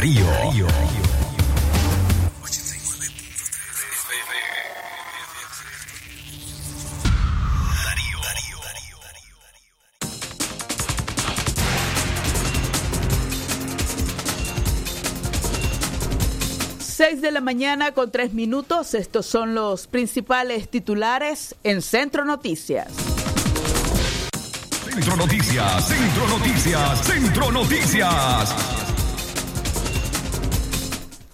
Darío. Darío. 6 de la mañana con 3 minutos. Estos son los principales titulares en Centro Noticias. Centro Noticias, Centro Noticias, Centro Noticias.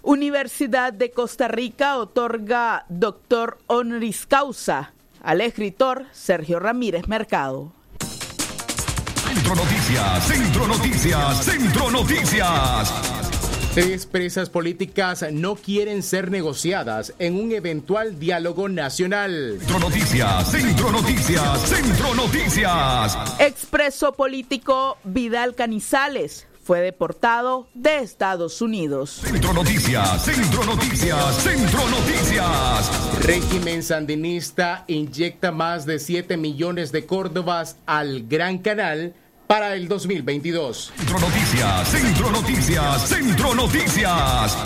Universidad de Costa Rica otorga doctor honoris causa al escritor Sergio Ramírez Mercado. Centro Noticias, Centro Noticias, Centro Noticias. Tres presas políticas no quieren ser negociadas en un eventual diálogo nacional. Centro Noticias, Centro Noticias, Centro Noticias. Expreso político Vidal Canizales fue deportado de Estados Unidos. Centro Noticias, Centro Noticias, Centro Noticias. Régimen sandinista inyecta más de 7 millones de córdobas al Gran Canal para el 2022. Centro Noticias, Centro Noticias, Centro Noticias.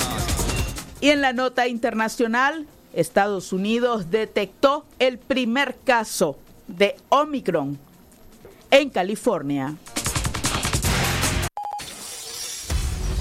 Y en la nota internacional, Estados Unidos detectó el primer caso de Omicron en California.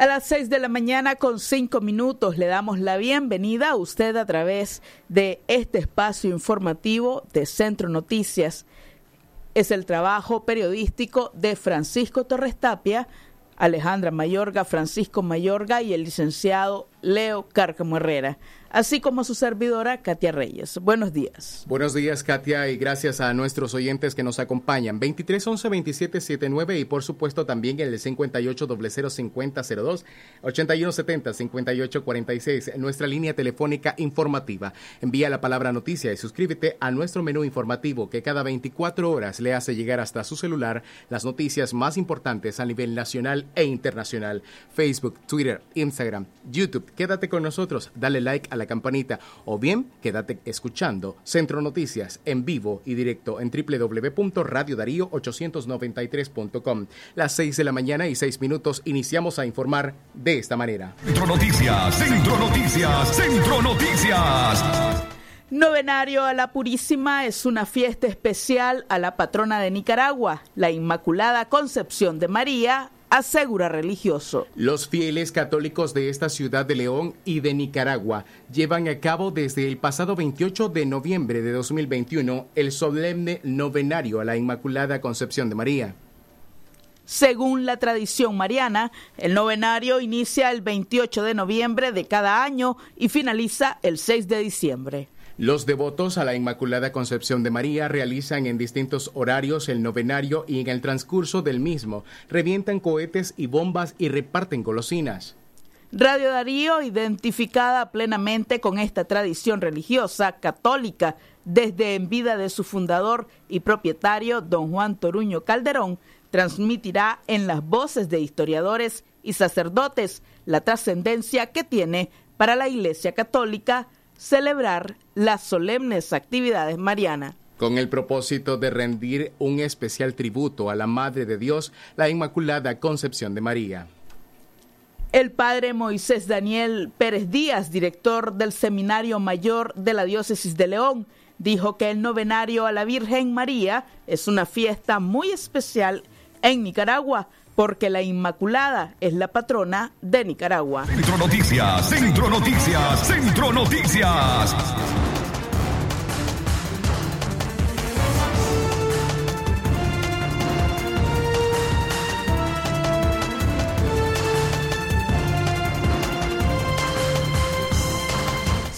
A las 6 de la mañana con 5 minutos le damos la bienvenida a usted a través de este espacio informativo de Centro Noticias. Es el trabajo periodístico de Francisco Torres Tapia, Alejandra Mayorga, Francisco Mayorga y el licenciado Leo Cárcamo Herrera así como su servidora Katia Reyes. Buenos días. Buenos días, Katia, y gracias a nuestros oyentes que nos acompañan. 23 11 27 79 y por supuesto también el 58 00 50 02 81 70 58 46, nuestra línea telefónica informativa. Envía la palabra noticia y suscríbete a nuestro menú informativo que cada 24 horas le hace llegar hasta su celular las noticias más importantes a nivel nacional e internacional. Facebook, Twitter, Instagram, YouTube. Quédate con nosotros, dale like a la campanita o bien quédate escuchando Centro Noticias en vivo y directo en www.radiodarío893.com. Las 6 de la mañana y 6 minutos iniciamos a informar de esta manera. Centro Noticias, Centro Noticias, Centro Noticias. Novenario a la Purísima es una fiesta especial a la patrona de Nicaragua, la Inmaculada Concepción de María, asegura religioso. Los fieles católicos de esta ciudad de León y de Nicaragua llevan a cabo desde el pasado 28 de noviembre de 2021 el solemne novenario a la Inmaculada Concepción de María. Según la tradición mariana, el novenario inicia el 28 de noviembre de cada año y finaliza el 6 de diciembre. Los devotos a la Inmaculada Concepción de María realizan en distintos horarios el novenario y en el transcurso del mismo revientan cohetes y bombas y reparten golosinas. Radio Darío, identificada plenamente con esta tradición religiosa católica desde en vida de su fundador y propietario, don Juan Toruño Calderón, transmitirá en las voces de historiadores y sacerdotes la trascendencia que tiene para la Iglesia Católica celebrar las solemnes actividades marianas. Con el propósito de rendir un especial tributo a la Madre de Dios, la Inmaculada Concepción de María. El padre Moisés Daniel Pérez Díaz, director del Seminario Mayor de la Diócesis de León, dijo que el novenario a la Virgen María es una fiesta muy especial en Nicaragua porque la Inmaculada es la patrona de Nicaragua. Centro Noticias, Centro Noticias, Centro Noticias.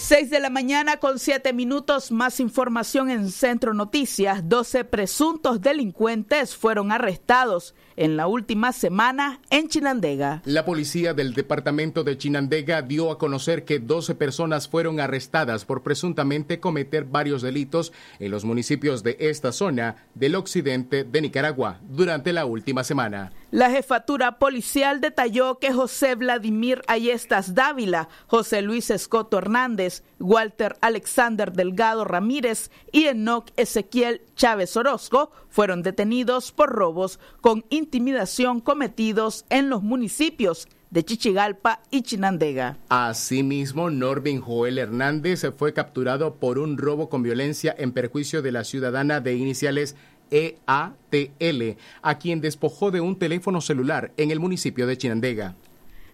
6 de la mañana con 7 minutos, más información en Centro Noticias. 12 presuntos delincuentes fueron arrestados en la última semana en Chinandega. La policía del departamento de Chinandega dio a conocer que 12 personas fueron arrestadas por presuntamente cometer varios delitos en los municipios de esta zona del occidente de Nicaragua durante la última semana. La jefatura policial detalló que José Vladimir Ayestas Dávila, José Luis Escoto Hernández, Walter Alexander Delgado Ramírez y Enoch Ezequiel Chávez Orozco fueron detenidos por robos con intimidación cometidos en los municipios de Chichigalpa y Chinandega. Asimismo, Norvin Joel Hernández fue capturado por un robo con violencia en perjuicio de la ciudadana de iniciales EATL, a quien despojó de un teléfono celular en el municipio de Chinandega.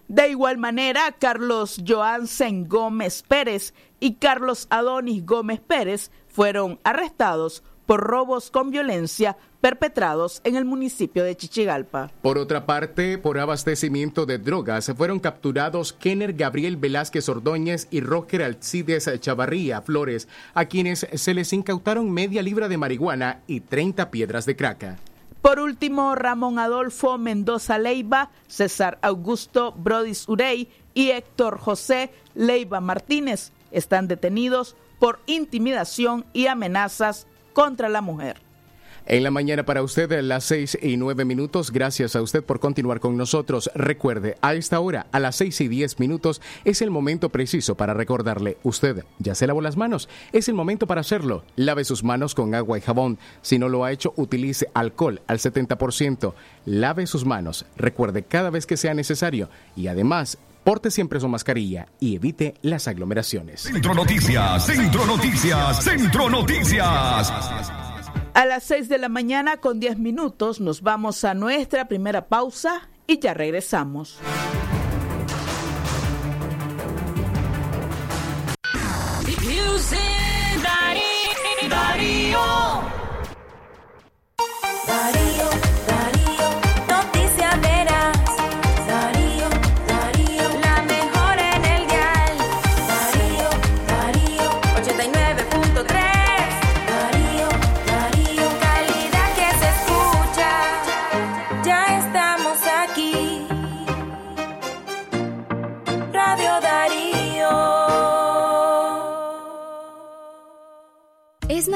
De igual manera, Carlos Joansen Gómez Pérez y Carlos Adonis Gómez Pérez fueron arrestados por robos con violencia perpetrados en el municipio de Chichigalpa. Por otra parte, por abastecimiento de drogas, fueron capturados Kenner Gabriel Velázquez Ordóñez y Roger Alcides Chavarría Flores, a quienes se les incautaron media libra de marihuana y 30 piedras de craca. Por último, Ramón Adolfo Mendoza Leiva, César Augusto Brodis Urey y Héctor José Leiva Martínez están detenidos por intimidación y amenazas contra la mujer. En la mañana para usted, las seis y nueve minutos. Gracias a usted por continuar con nosotros. Recuerde, a esta hora, a las seis y diez minutos, es el momento preciso para recordarle. Usted ya se lavó las manos. Es el momento para hacerlo. Lave sus manos con agua y jabón. Si no lo ha hecho, utilice alcohol al 70%. Lave sus manos. Recuerde cada vez que sea necesario. Y además, Porte siempre su mascarilla y evite las aglomeraciones. Centro Noticias, Centro Noticias, Centro Noticias. A las 6 de la mañana con 10 minutos nos vamos a nuestra primera pausa y ya regresamos. Es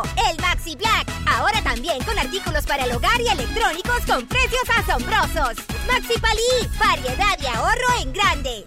el Maxi Black. Ahora también con artículos para el hogar y electrónicos con precios asombrosos. Maxi Palí, variedad y ahorro en grande.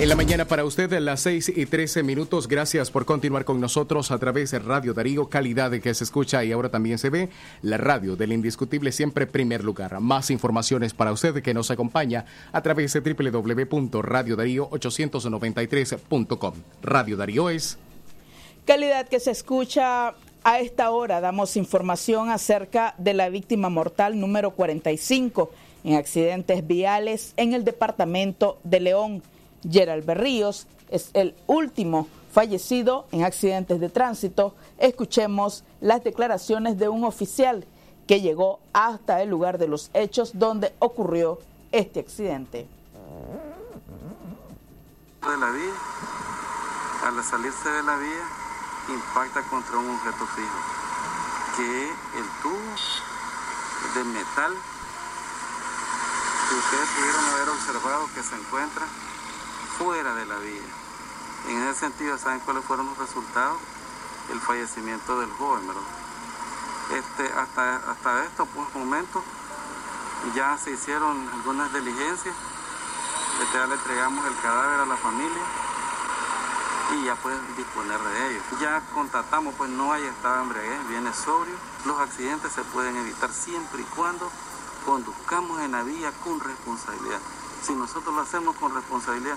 En la mañana para usted, a las 6 y 13 minutos. Gracias por continuar con nosotros a través de Radio Darío, calidad que se escucha y ahora también se ve. La radio del indiscutible siempre primer lugar. Más informaciones para usted que nos acompaña a través de www.radiodarío893.com. Radio Darío es. Calidad que se escucha a esta hora. Damos información acerca de la víctima mortal número 45 en accidentes viales en el departamento de León. Gerald Berríos es el último fallecido en accidentes de tránsito. Escuchemos las declaraciones de un oficial que llegó hasta el lugar de los hechos donde ocurrió este accidente. de la vía, al salirse de la vía, impacta contra un objeto fijo, que es el tubo de metal que ustedes pudieron haber observado que se encuentra fuera de la vía. En ese sentido, ¿saben cuáles fueron los resultados? El fallecimiento del joven, ¿verdad? Este, hasta, hasta estos pues, momentos ya se hicieron algunas diligencias, este, ya le entregamos el cadáver a la familia y ya pueden disponer de ellos. Ya constatamos, pues no hay estado embriaguez, viene sobrio. Los accidentes se pueden evitar siempre y cuando conduzcamos en la vía con responsabilidad. Si nosotros lo hacemos con responsabilidad,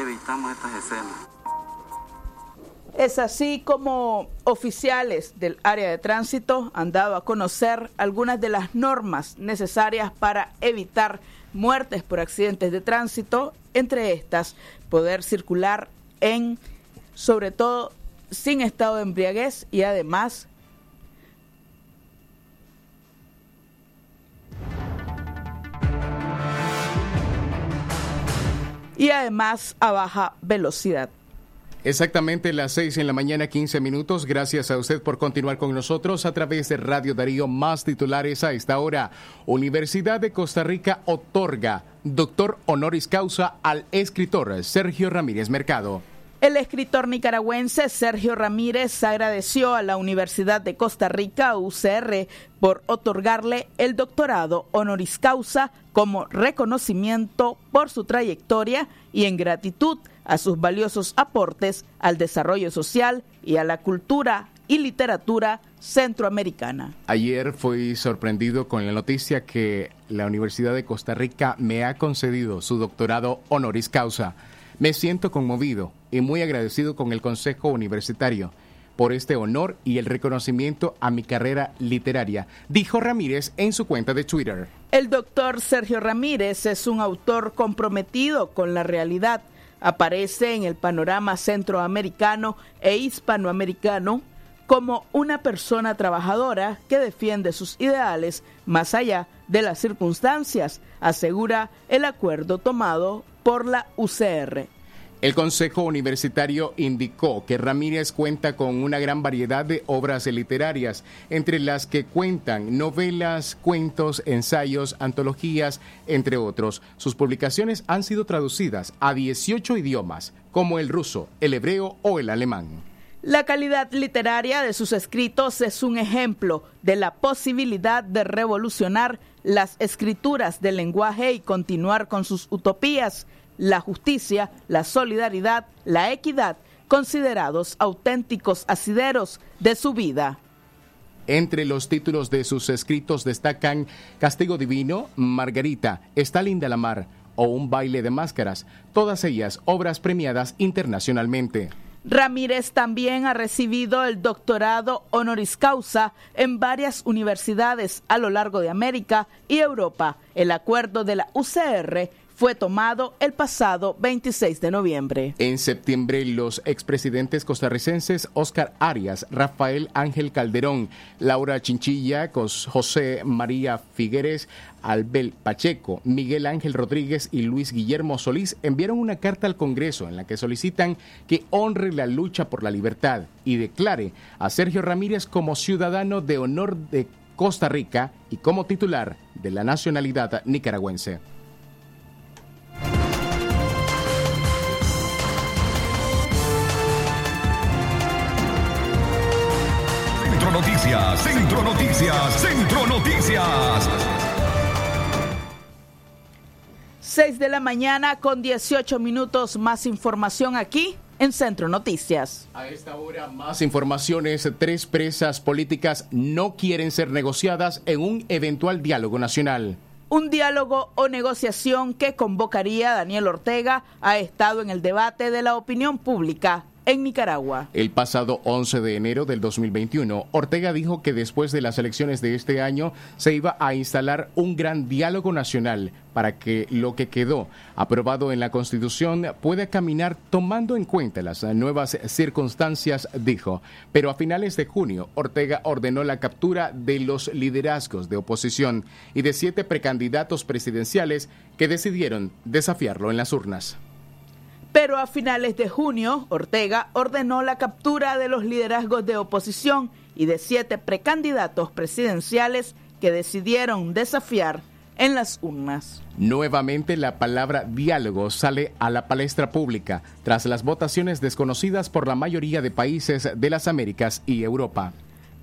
evitamos estas escenas. Es así como oficiales del área de tránsito han dado a conocer algunas de las normas necesarias para evitar muertes por accidentes de tránsito, entre estas poder circular en, sobre todo, sin estado de embriaguez y además y además a baja velocidad. Exactamente las 6 en la mañana, 15 minutos. Gracias a usted por continuar con nosotros a través de Radio Darío. Más titulares a esta hora. Universidad de Costa Rica otorga doctor honoris causa al escritor Sergio Ramírez Mercado. El escritor nicaragüense Sergio Ramírez agradeció a la Universidad de Costa Rica, UCR, por otorgarle el doctorado honoris causa como reconocimiento por su trayectoria y en gratitud a sus valiosos aportes al desarrollo social y a la cultura y literatura centroamericana. Ayer fui sorprendido con la noticia que la Universidad de Costa Rica me ha concedido su doctorado honoris causa. Me siento conmovido y muy agradecido con el Consejo Universitario por este honor y el reconocimiento a mi carrera literaria, dijo Ramírez en su cuenta de Twitter. El doctor Sergio Ramírez es un autor comprometido con la realidad. Aparece en el panorama centroamericano e hispanoamericano como una persona trabajadora que defiende sus ideales más allá de las circunstancias, asegura el acuerdo tomado por la UCR. El Consejo Universitario indicó que Ramírez cuenta con una gran variedad de obras literarias, entre las que cuentan novelas, cuentos, ensayos, antologías, entre otros. Sus publicaciones han sido traducidas a 18 idiomas, como el ruso, el hebreo o el alemán. La calidad literaria de sus escritos es un ejemplo de la posibilidad de revolucionar las escrituras del lenguaje y continuar con sus utopías, la justicia, la solidaridad, la equidad, considerados auténticos asideros de su vida. Entre los títulos de sus escritos destacan Castigo Divino, Margarita, Está linda la mar o Un baile de máscaras, todas ellas obras premiadas internacionalmente. Ramírez también ha recibido el doctorado honoris causa en varias universidades a lo largo de América y Europa. El acuerdo de la UCR fue tomado el pasado 26 de noviembre. En septiembre, los expresidentes costarricenses Oscar Arias, Rafael Ángel Calderón, Laura Chinchilla, José María Figueres, Albel Pacheco, Miguel Ángel Rodríguez y Luis Guillermo Solís enviaron una carta al Congreso en la que solicitan que honre la lucha por la libertad y declare a Sergio Ramírez como ciudadano de honor de Costa Rica y como titular de la nacionalidad nicaragüense. Centro Noticias, Centro Noticias. 6 de la mañana con 18 minutos más información aquí en Centro Noticias. A esta hora más informaciones. Tres presas políticas no quieren ser negociadas en un eventual diálogo nacional. Un diálogo o negociación que convocaría a Daniel Ortega ha estado en el debate de la opinión pública en Nicaragua. El pasado 11 de enero del 2021, Ortega dijo que después de las elecciones de este año se iba a instalar un gran diálogo nacional para que lo que quedó aprobado en la Constitución pueda caminar tomando en cuenta las nuevas circunstancias, dijo. Pero a finales de junio, Ortega ordenó la captura de los liderazgos de oposición y de siete precandidatos presidenciales que decidieron desafiarlo en las urnas. Pero a finales de junio, Ortega ordenó la captura de los liderazgos de oposición y de siete precandidatos presidenciales que decidieron desafiar en las urnas. Nuevamente la palabra diálogo sale a la palestra pública tras las votaciones desconocidas por la mayoría de países de las Américas y Europa.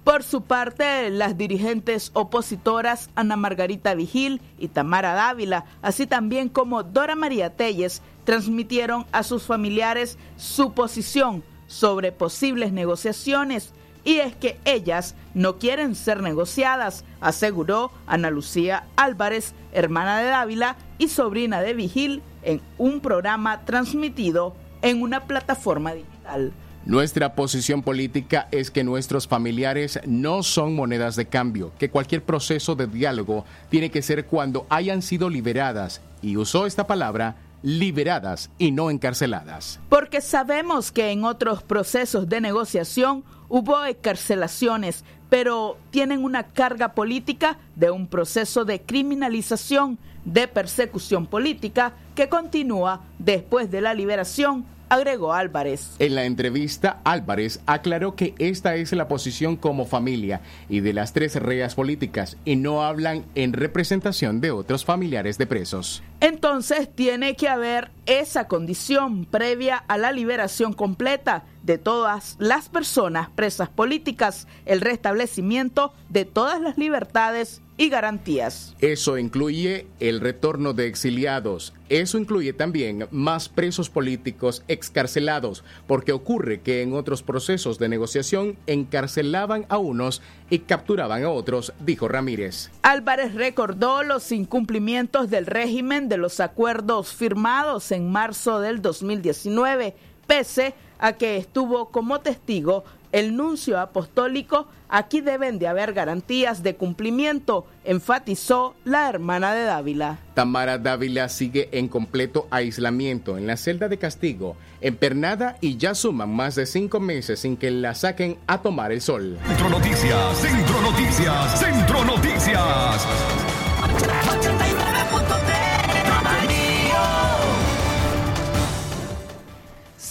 Por su parte, las dirigentes opositoras Ana Margarita Vigil y Tamara Dávila, así también como Dora María Telles, transmitieron a sus familiares su posición sobre posibles negociaciones y es que ellas no quieren ser negociadas, aseguró Ana Lucía Álvarez, hermana de Dávila y sobrina de Vigil, en un programa transmitido en una plataforma digital. Nuestra posición política es que nuestros familiares no son monedas de cambio, que cualquier proceso de diálogo tiene que ser cuando hayan sido liberadas, y usó esta palabra, liberadas y no encarceladas. Porque sabemos que en otros procesos de negociación hubo encarcelaciones, pero tienen una carga política de un proceso de criminalización, de persecución política que continúa después de la liberación agregó Álvarez. En la entrevista, Álvarez aclaró que esta es la posición como familia y de las tres reas políticas y no hablan en representación de otros familiares de presos. Entonces tiene que haber esa condición previa a la liberación completa de todas las personas presas políticas, el restablecimiento de todas las libertades y garantías. Eso incluye el retorno de exiliados. Eso incluye también más presos políticos excarcelados, porque ocurre que en otros procesos de negociación encarcelaban a unos y capturaban a otros, dijo Ramírez. Álvarez recordó los incumplimientos del régimen de los acuerdos firmados en marzo del 2019, pese a que estuvo como testigo el nuncio apostólico, aquí deben de haber garantías de cumplimiento, enfatizó la hermana de Dávila. Tamara Dávila sigue en completo aislamiento en la celda de castigo, empernada y ya suman más de cinco meses sin que la saquen a tomar el sol. Centro Noticias, Centro Noticias, Centro Noticias.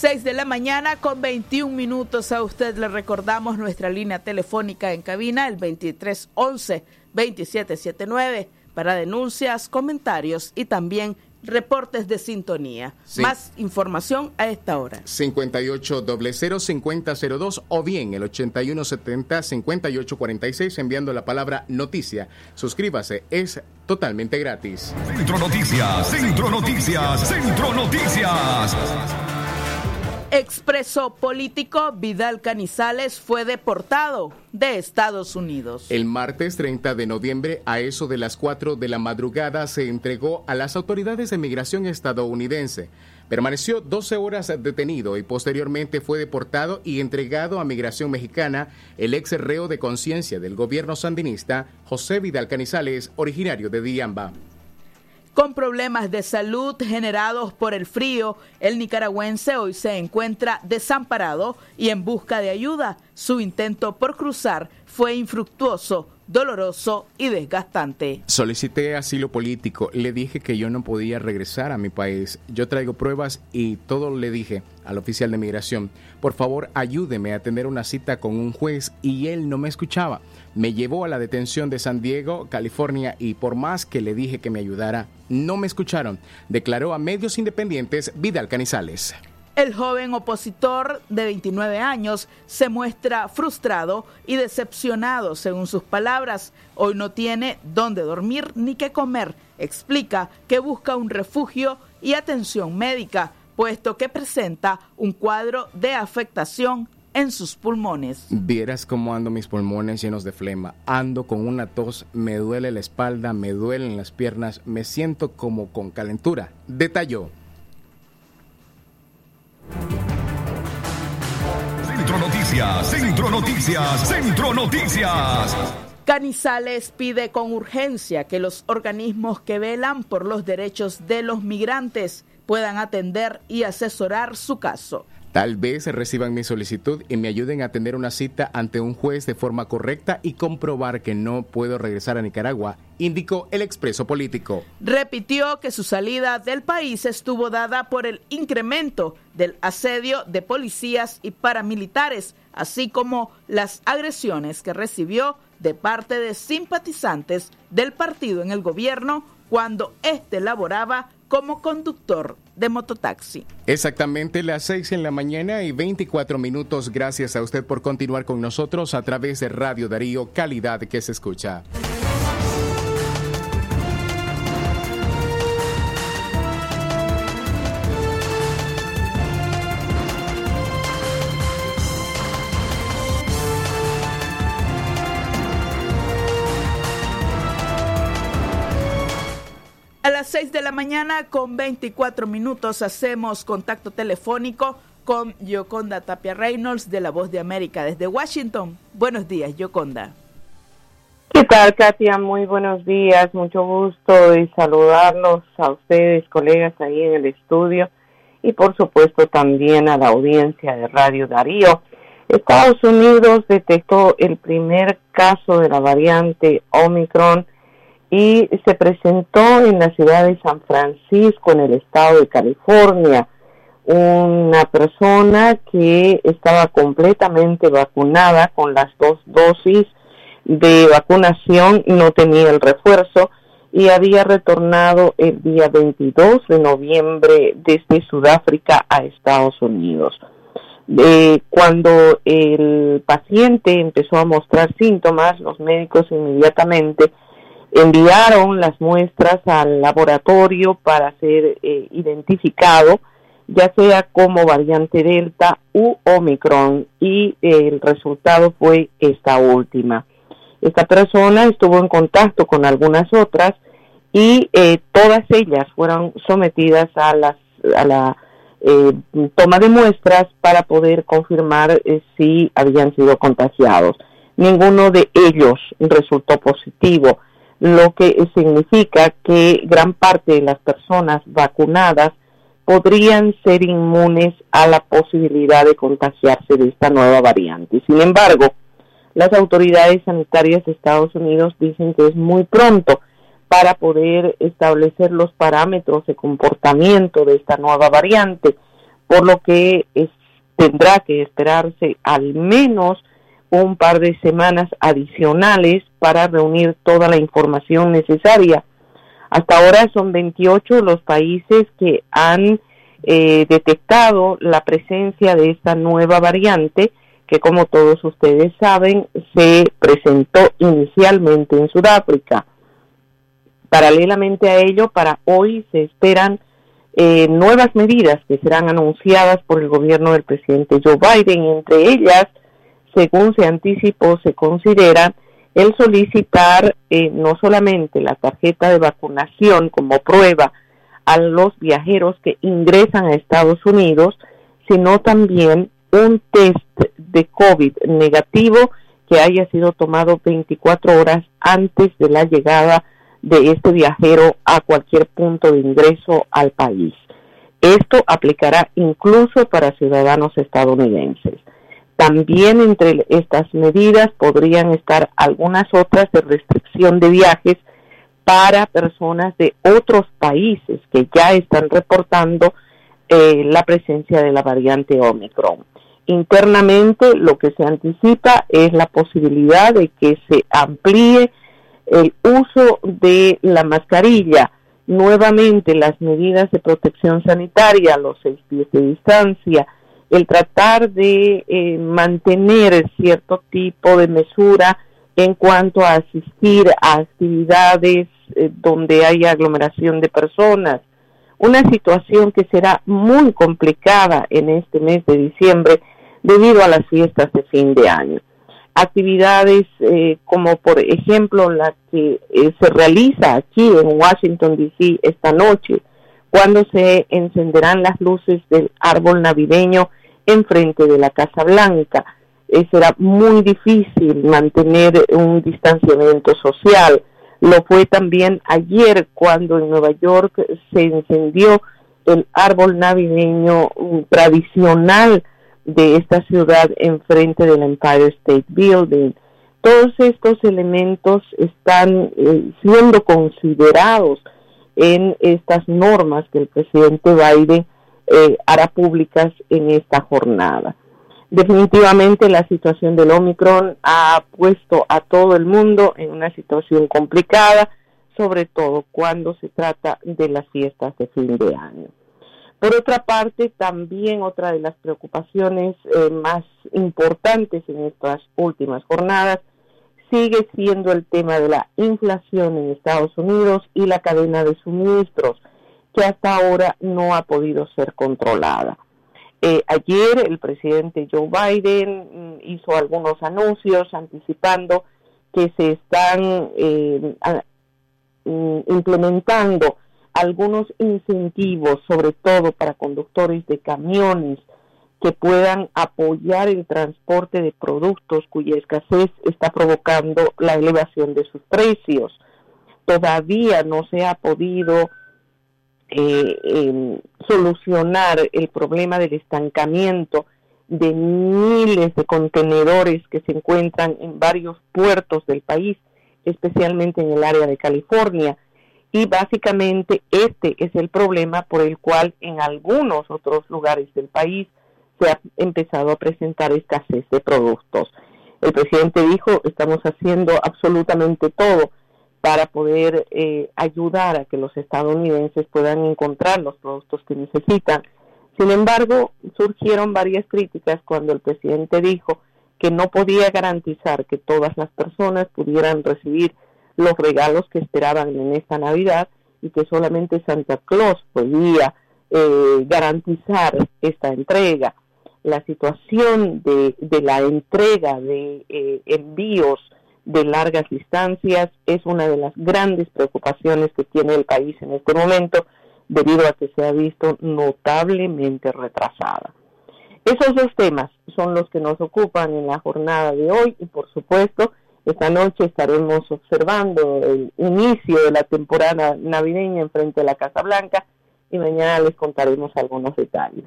6 de la mañana con 21 minutos. A usted le recordamos nuestra línea telefónica en cabina, el 2311-2779, para denuncias, comentarios y también reportes de sintonía. Sí. Más información a esta hora. 58005002 o bien el 8170-5846 enviando la palabra noticia. Suscríbase, es totalmente gratis. Centro Noticias, Centro Noticias, Centro Noticias. Expreso político Vidal Canizales fue deportado de Estados Unidos. El martes 30 de noviembre, a eso de las 4 de la madrugada, se entregó a las autoridades de migración estadounidense. Permaneció 12 horas detenido y posteriormente fue deportado y entregado a migración mexicana el ex reo de conciencia del gobierno sandinista, José Vidal Canizales, originario de Diamba. Con problemas de salud generados por el frío, el nicaragüense hoy se encuentra desamparado y en busca de ayuda. Su intento por cruzar fue infructuoso, doloroso y desgastante. Solicité asilo político, le dije que yo no podía regresar a mi país. Yo traigo pruebas y todo le dije al oficial de migración. Por favor, ayúdeme a tener una cita con un juez y él no me escuchaba. Me llevó a la detención de San Diego, California y por más que le dije que me ayudara, no me escucharon, declaró a medios independientes Vidal Canizales. El joven opositor de 29 años se muestra frustrado y decepcionado, según sus palabras. Hoy no tiene dónde dormir ni qué comer. Explica que busca un refugio y atención médica, puesto que presenta un cuadro de afectación en sus pulmones. Vieras cómo ando mis pulmones llenos de flema. Ando con una tos, me duele la espalda, me duelen las piernas, me siento como con calentura. Detalló. Centro Noticias, Centro Noticias. Canizales pide con urgencia que los organismos que velan por los derechos de los migrantes puedan atender y asesorar su caso. Tal vez reciban mi solicitud y me ayuden a tener una cita ante un juez de forma correcta y comprobar que no puedo regresar a Nicaragua, indicó el expreso político. Repitió que su salida del país estuvo dada por el incremento del asedio de policías y paramilitares, así como las agresiones que recibió de parte de simpatizantes del partido en el gobierno cuando éste laboraba como conductor de mototaxi. Exactamente las 6 en la mañana y 24 minutos. Gracias a usted por continuar con nosotros a través de Radio Darío, calidad que se escucha. 6 de la mañana con 24 minutos hacemos contacto telefónico con Yoconda Tapia Reynolds de La Voz de América desde Washington. Buenos días, Yoconda. ¿Qué tal, Katia? Muy buenos días, mucho gusto de saludarlos a ustedes, colegas ahí en el estudio y por supuesto también a la audiencia de Radio Darío. Estados Unidos detectó el primer caso de la variante Omicron y se presentó en la ciudad de San Francisco, en el estado de California, una persona que estaba completamente vacunada con las dos dosis de vacunación, no tenía el refuerzo y había retornado el día 22 de noviembre desde Sudáfrica a Estados Unidos. Eh, cuando el paciente empezó a mostrar síntomas, los médicos inmediatamente enviaron las muestras al laboratorio para ser eh, identificado, ya sea como variante Delta u Omicron, y eh, el resultado fue esta última. Esta persona estuvo en contacto con algunas otras y eh, todas ellas fueron sometidas a, las, a la eh, toma de muestras para poder confirmar si habían sido contagiados. Ninguno de ellos resultó positivo lo que significa que gran parte de las personas vacunadas podrían ser inmunes a la posibilidad de contagiarse de esta nueva variante. Sin embargo, las autoridades sanitarias de Estados Unidos dicen que es muy pronto para poder establecer los parámetros de comportamiento de esta nueva variante, por lo que tendrá que esperarse al menos un par de semanas adicionales para reunir toda la información necesaria. Hasta ahora son 28 los países que han eh, detectado la presencia de esta nueva variante que como todos ustedes saben se presentó inicialmente en Sudáfrica. Paralelamente a ello, para hoy se esperan eh, nuevas medidas que serán anunciadas por el gobierno del presidente Joe Biden, entre ellas según se anticipó, se considera el solicitar eh, no solamente la tarjeta de vacunación como prueba a los viajeros que ingresan a Estados Unidos, sino también un test de COVID negativo que haya sido tomado 24 horas antes de la llegada de este viajero a cualquier punto de ingreso al país. Esto aplicará incluso para ciudadanos estadounidenses. También entre estas medidas podrían estar algunas otras de restricción de viajes para personas de otros países que ya están reportando eh, la presencia de la variante Omicron. Internamente lo que se anticipa es la posibilidad de que se amplíe el uso de la mascarilla nuevamente las medidas de protección sanitaria, los seis pies de distancia, el tratar de eh, mantener cierto tipo de mesura en cuanto a asistir a actividades eh, donde hay aglomeración de personas. Una situación que será muy complicada en este mes de diciembre debido a las fiestas de fin de año. Actividades eh, como por ejemplo la que eh, se realiza aquí en Washington, D.C. esta noche, cuando se encenderán las luces del árbol navideño enfrente de la Casa Blanca. Eh, será muy difícil mantener un distanciamiento social. Lo fue también ayer cuando en Nueva York se encendió el árbol navideño mm, tradicional de esta ciudad enfrente del Empire State Building. Todos estos elementos están eh, siendo considerados en estas normas que el presidente Biden eh, hará públicas en esta jornada. Definitivamente la situación del Omicron ha puesto a todo el mundo en una situación complicada, sobre todo cuando se trata de las fiestas de fin de año. Por otra parte, también otra de las preocupaciones eh, más importantes en estas últimas jornadas sigue siendo el tema de la inflación en Estados Unidos y la cadena de suministros, que hasta ahora no ha podido ser controlada. Eh, ayer el presidente Joe Biden mm, hizo algunos anuncios anticipando que se están eh, mm, implementando algunos incentivos, sobre todo para conductores de camiones, que puedan apoyar el transporte de productos cuya escasez está provocando la elevación de sus precios. Todavía no se ha podido eh, eh, solucionar el problema del estancamiento de miles de contenedores que se encuentran en varios puertos del país, especialmente en el área de California y básicamente este es el problema por el cual en algunos otros lugares del país se ha empezado a presentar escasez de productos. El presidente dijo, estamos haciendo absolutamente todo para poder eh, ayudar a que los estadounidenses puedan encontrar los productos que necesitan. Sin embargo, surgieron varias críticas cuando el presidente dijo que no podía garantizar que todas las personas pudieran recibir los regalos que esperaban en esta Navidad y que solamente Santa Claus podía eh, garantizar esta entrega. La situación de, de la entrega de eh, envíos de largas distancias es una de las grandes preocupaciones que tiene el país en este momento debido a que se ha visto notablemente retrasada. Esos dos temas son los que nos ocupan en la jornada de hoy y por supuesto esta noche estaremos observando el inicio de la temporada navideña en frente a la Casa Blanca y mañana les contaremos algunos detalles.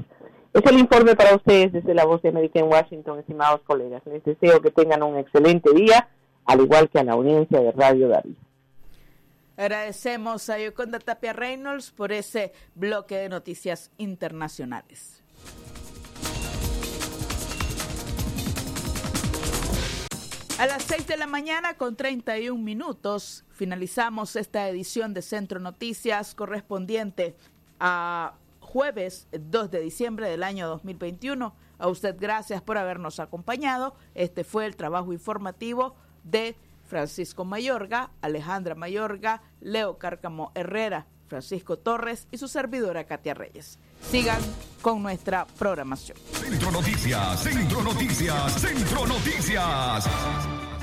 Es el informe para ustedes desde la voz de América en Washington, estimados colegas. Les deseo que tengan un excelente día, al igual que a la audiencia de Radio David. Agradecemos a Yoconda Tapia Reynolds por ese bloque de noticias internacionales. A las 6 de la mañana con 31 minutos finalizamos esta edición de Centro Noticias correspondiente a jueves 2 de diciembre del año 2021. A usted gracias por habernos acompañado. Este fue el trabajo informativo de Francisco Mayorga, Alejandra Mayorga, Leo Cárcamo Herrera, Francisco Torres y su servidora Katia Reyes. Sigan con nuestra programación. Centro Noticias, Centro Noticias, Centro Noticias.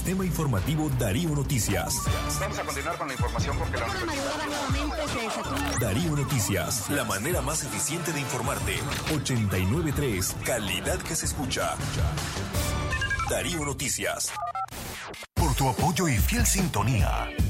Sistema Informativo Darío Noticias. Vamos a continuar con la información porque la Darío Noticias, la manera más eficiente de informarte. 893, calidad que se escucha. Darío Noticias. Por tu apoyo y fiel sintonía.